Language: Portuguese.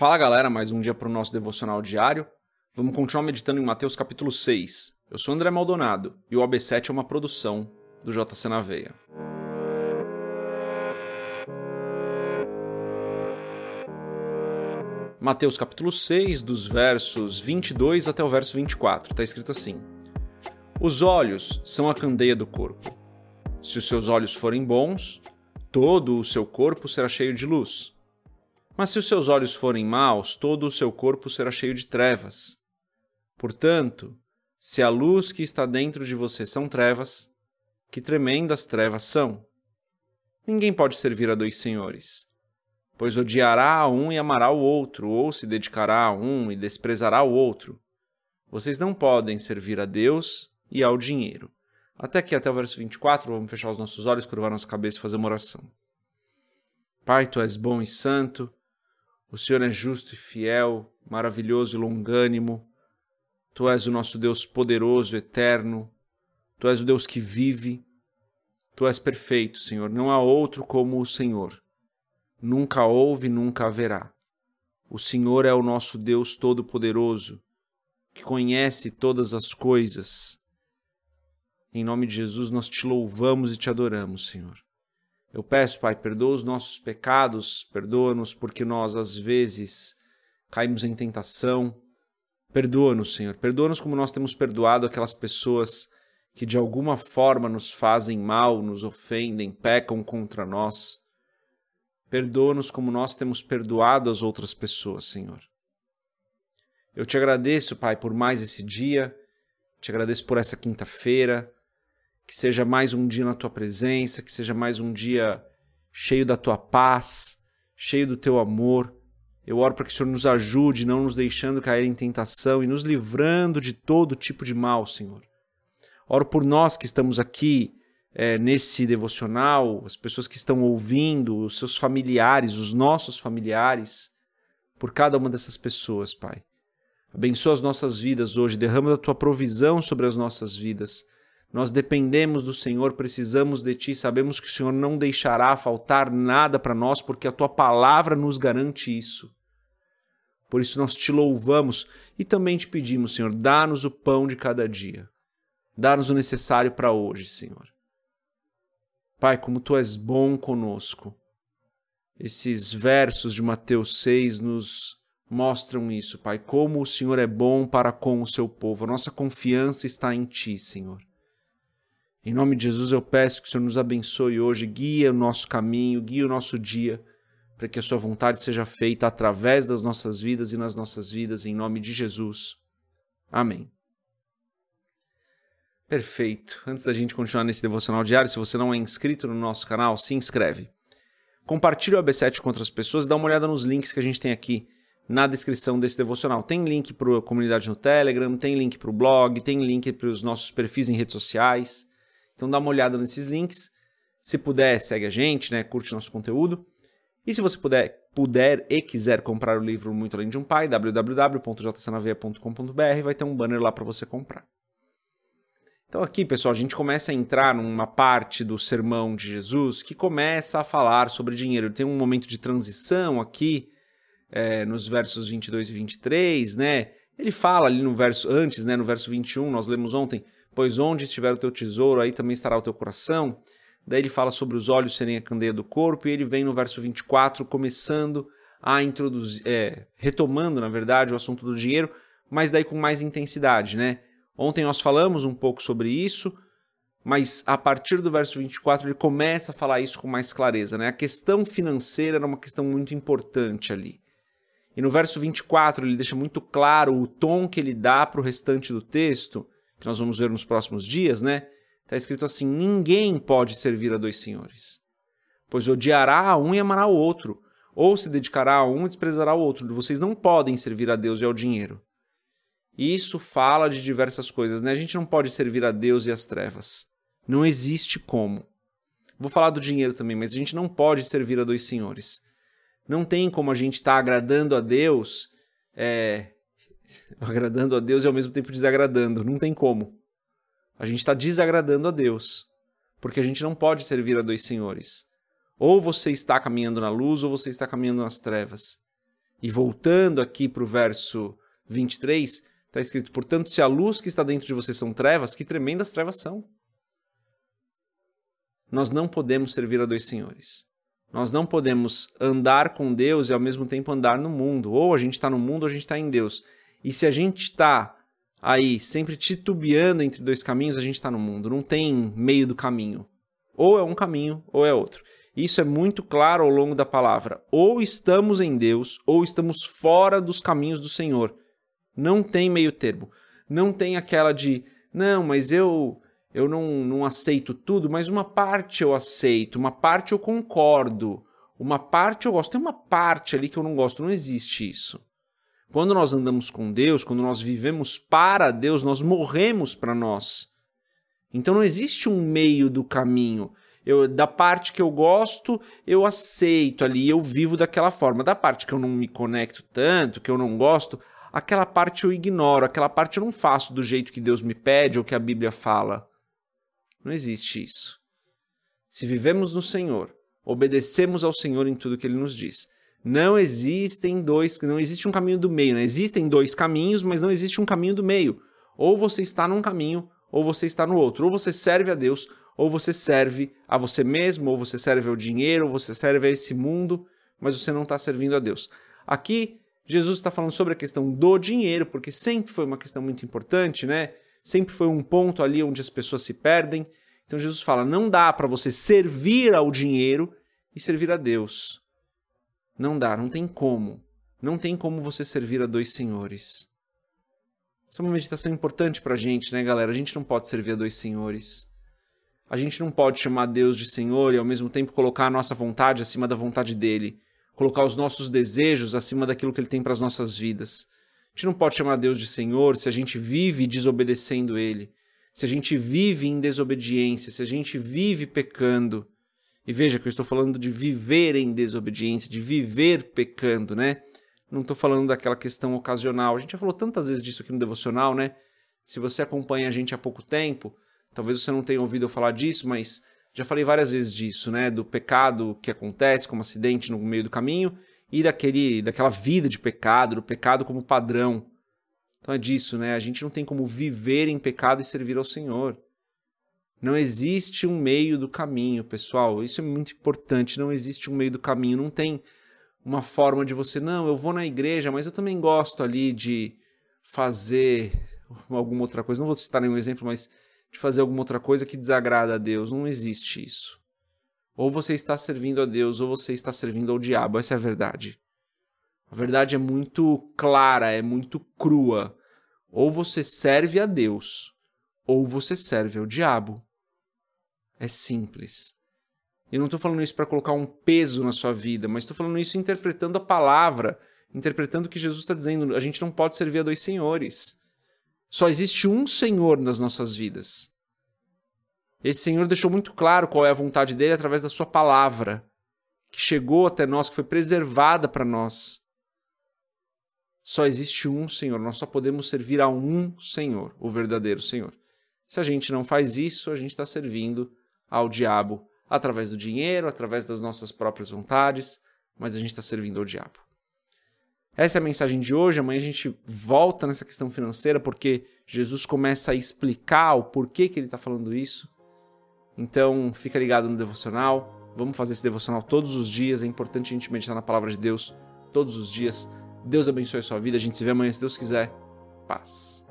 Fala galera, mais um dia para o nosso devocional diário. Vamos continuar meditando em Mateus capítulo 6. Eu sou André Maldonado e o AB7 é uma produção do JC na Veia. Mateus capítulo 6, dos versos 22 até o verso 24, está escrito assim: Os olhos são a candeia do corpo. Se os seus olhos forem bons, todo o seu corpo será cheio de luz. Mas se os seus olhos forem maus, todo o seu corpo será cheio de trevas. Portanto, se a luz que está dentro de você são trevas, que tremendas trevas são! Ninguém pode servir a dois senhores, pois odiará a um e amará o outro, ou se dedicará a um e desprezará o outro. Vocês não podem servir a Deus e ao dinheiro. Até aqui, até o verso 24, vamos fechar os nossos olhos, curvar nossa cabeça e fazer uma oração. Pai, tu és bom e santo, o Senhor é justo e fiel, maravilhoso e longânimo. Tu és o nosso Deus poderoso, eterno. Tu és o Deus que vive. Tu és perfeito, Senhor. Não há outro como o Senhor. Nunca houve, nunca haverá. O Senhor é o nosso Deus todo-poderoso, que conhece todas as coisas. Em nome de Jesus, nós te louvamos e te adoramos, Senhor. Eu peço, Pai, perdoa os nossos pecados, perdoa-nos porque nós, às vezes, caímos em tentação. Perdoa-nos, Senhor. Perdoa-nos como nós temos perdoado aquelas pessoas que de alguma forma nos fazem mal, nos ofendem, pecam contra nós. Perdoa-nos como nós temos perdoado as outras pessoas, Senhor. Eu te agradeço, Pai, por mais esse dia, te agradeço por essa quinta-feira, que seja mais um dia na tua presença, que seja mais um dia cheio da tua paz, cheio do teu amor. Eu oro para que o Senhor nos ajude, não nos deixando cair em tentação e nos livrando de todo tipo de mal, Senhor. Oro por nós que estamos aqui é, nesse devocional, as pessoas que estão ouvindo, os seus familiares, os nossos familiares, por cada uma dessas pessoas, Pai. Abençoa as nossas vidas hoje, derrama da tua provisão sobre as nossas vidas nós dependemos do Senhor, precisamos de Ti, sabemos que o Senhor não deixará faltar nada para nós, porque a Tua palavra nos garante isso. Por isso nós te louvamos e também te pedimos, Senhor, dá-nos o pão de cada dia. Dá-nos o necessário para hoje, Senhor. Pai, como Tu és bom conosco. Esses versos de Mateus 6 nos mostram isso, Pai, como o Senhor é bom para com o seu povo. A nossa confiança está em Ti, Senhor. Em nome de Jesus eu peço que o Senhor nos abençoe hoje, guia o nosso caminho, guia o nosso dia, para que a sua vontade seja feita através das nossas vidas e nas nossas vidas, em nome de Jesus. Amém. Perfeito. Antes da gente continuar nesse devocional diário, se você não é inscrito no nosso canal, se inscreve. Compartilhe o AB7 com outras pessoas e dá uma olhada nos links que a gente tem aqui na descrição desse devocional. Tem link para a comunidade no Telegram, tem link para o blog, tem link para os nossos perfis em redes sociais. Então dá uma olhada nesses links. Se puder, segue a gente, né? Curte nosso conteúdo. E se você puder, puder e quiser comprar o livro Muito Além de um Pai, www.jcnaveia.com.br, vai ter um banner lá para você comprar. Então aqui, pessoal, a gente começa a entrar numa parte do sermão de Jesus que começa a falar sobre dinheiro. Tem um momento de transição aqui, é, nos versos 22 e 23, né? Ele fala ali no verso antes, né, no verso 21, nós lemos ontem, pois onde estiver o teu tesouro, aí também estará o teu coração. Daí ele fala sobre os olhos serem a candeia do corpo, e ele vem no verso 24, começando a introduzir, é, retomando, na verdade, o assunto do dinheiro, mas daí com mais intensidade, né? Ontem nós falamos um pouco sobre isso, mas a partir do verso 24 ele começa a falar isso com mais clareza, né? A questão financeira era uma questão muito importante ali. E no verso 24 ele deixa muito claro o tom que ele dá para o restante do texto, que nós vamos ver nos próximos dias, né? Está escrito assim: ninguém pode servir a dois senhores, pois odiará a um e amará o outro, ou se dedicará a um e desprezará o outro. Vocês não podem servir a Deus e ao dinheiro. Isso fala de diversas coisas, né? A gente não pode servir a Deus e às trevas. Não existe como. Vou falar do dinheiro também, mas a gente não pode servir a dois senhores. Não tem como a gente estar tá agradando a Deus é, agradando a Deus e ao mesmo tempo desagradando. Não tem como. A gente está desagradando a Deus, porque a gente não pode servir a dois senhores. Ou você está caminhando na luz ou você está caminhando nas trevas. E voltando aqui para o verso 23, está escrito: Portanto, se a luz que está dentro de você são trevas, que tremendas trevas são. Nós não podemos servir a dois senhores. Nós não podemos andar com Deus e ao mesmo tempo andar no mundo. Ou a gente está no mundo ou a gente está em Deus. E se a gente está aí sempre titubeando entre dois caminhos, a gente está no mundo. Não tem meio do caminho. Ou é um caminho ou é outro. Isso é muito claro ao longo da palavra. Ou estamos em Deus ou estamos fora dos caminhos do Senhor. Não tem meio termo. Não tem aquela de, não, mas eu eu não, não aceito tudo, mas uma parte eu aceito, uma parte eu concordo, uma parte eu gosto. Tem uma parte ali que eu não gosto, não existe isso. Quando nós andamos com Deus, quando nós vivemos para Deus, nós morremos para nós. Então não existe um meio do caminho. Eu, da parte que eu gosto, eu aceito ali, eu vivo daquela forma. Da parte que eu não me conecto tanto, que eu não gosto, aquela parte eu ignoro, aquela parte eu não faço do jeito que Deus me pede ou que a Bíblia fala. Não existe isso. Se vivemos no Senhor, obedecemos ao Senhor em tudo que ele nos diz. Não existem dois, não existe um caminho do meio, né? Existem dois caminhos, mas não existe um caminho do meio. Ou você está num caminho, ou você está no outro. Ou você serve a Deus, ou você serve a você mesmo, ou você serve ao dinheiro, ou você serve a esse mundo, mas você não está servindo a Deus. Aqui, Jesus está falando sobre a questão do dinheiro, porque sempre foi uma questão muito importante, né? sempre foi um ponto ali onde as pessoas se perdem. Então Jesus fala: não dá para você servir ao dinheiro e servir a Deus. Não dá, não tem como. Não tem como você servir a dois senhores. Essa é uma meditação importante para a gente, né, galera? A gente não pode servir a dois senhores. A gente não pode chamar Deus de Senhor e ao mesmo tempo colocar a nossa vontade acima da vontade dele, colocar os nossos desejos acima daquilo que ele tem para as nossas vidas. A gente não pode chamar Deus de Senhor se a gente vive desobedecendo Ele, se a gente vive em desobediência, se a gente vive pecando. E veja que eu estou falando de viver em desobediência, de viver pecando, né? Não estou falando daquela questão ocasional. A gente já falou tantas vezes disso aqui no devocional, né? Se você acompanha a gente há pouco tempo, talvez você não tenha ouvido eu falar disso, mas já falei várias vezes disso, né? Do pecado que acontece como acidente no meio do caminho e daquele, daquela vida de pecado, do pecado como padrão. Então é disso, né? A gente não tem como viver em pecado e servir ao Senhor. Não existe um meio do caminho, pessoal. Isso é muito importante. Não existe um meio do caminho. Não tem uma forma de você, não, eu vou na igreja, mas eu também gosto ali de fazer alguma outra coisa. Não vou citar nenhum exemplo, mas de fazer alguma outra coisa que desagrada a Deus. Não existe isso. Ou você está servindo a Deus, ou você está servindo ao diabo. Essa é a verdade. A verdade é muito clara, é muito crua. Ou você serve a Deus, ou você serve ao diabo. É simples. Eu não estou falando isso para colocar um peso na sua vida, mas estou falando isso interpretando a palavra, interpretando o que Jesus está dizendo. A gente não pode servir a dois senhores. Só existe um Senhor nas nossas vidas. Esse Senhor deixou muito claro qual é a vontade dele através da sua palavra, que chegou até nós, que foi preservada para nós. Só existe um Senhor, nós só podemos servir a um Senhor, o verdadeiro Senhor. Se a gente não faz isso, a gente está servindo ao diabo através do dinheiro, através das nossas próprias vontades, mas a gente está servindo ao diabo. Essa é a mensagem de hoje. Amanhã a gente volta nessa questão financeira porque Jesus começa a explicar o porquê que ele está falando isso. Então, fica ligado no devocional. Vamos fazer esse devocional todos os dias. É importante a gente meditar na palavra de Deus todos os dias. Deus abençoe a sua vida. A gente se vê amanhã, se Deus quiser. Paz.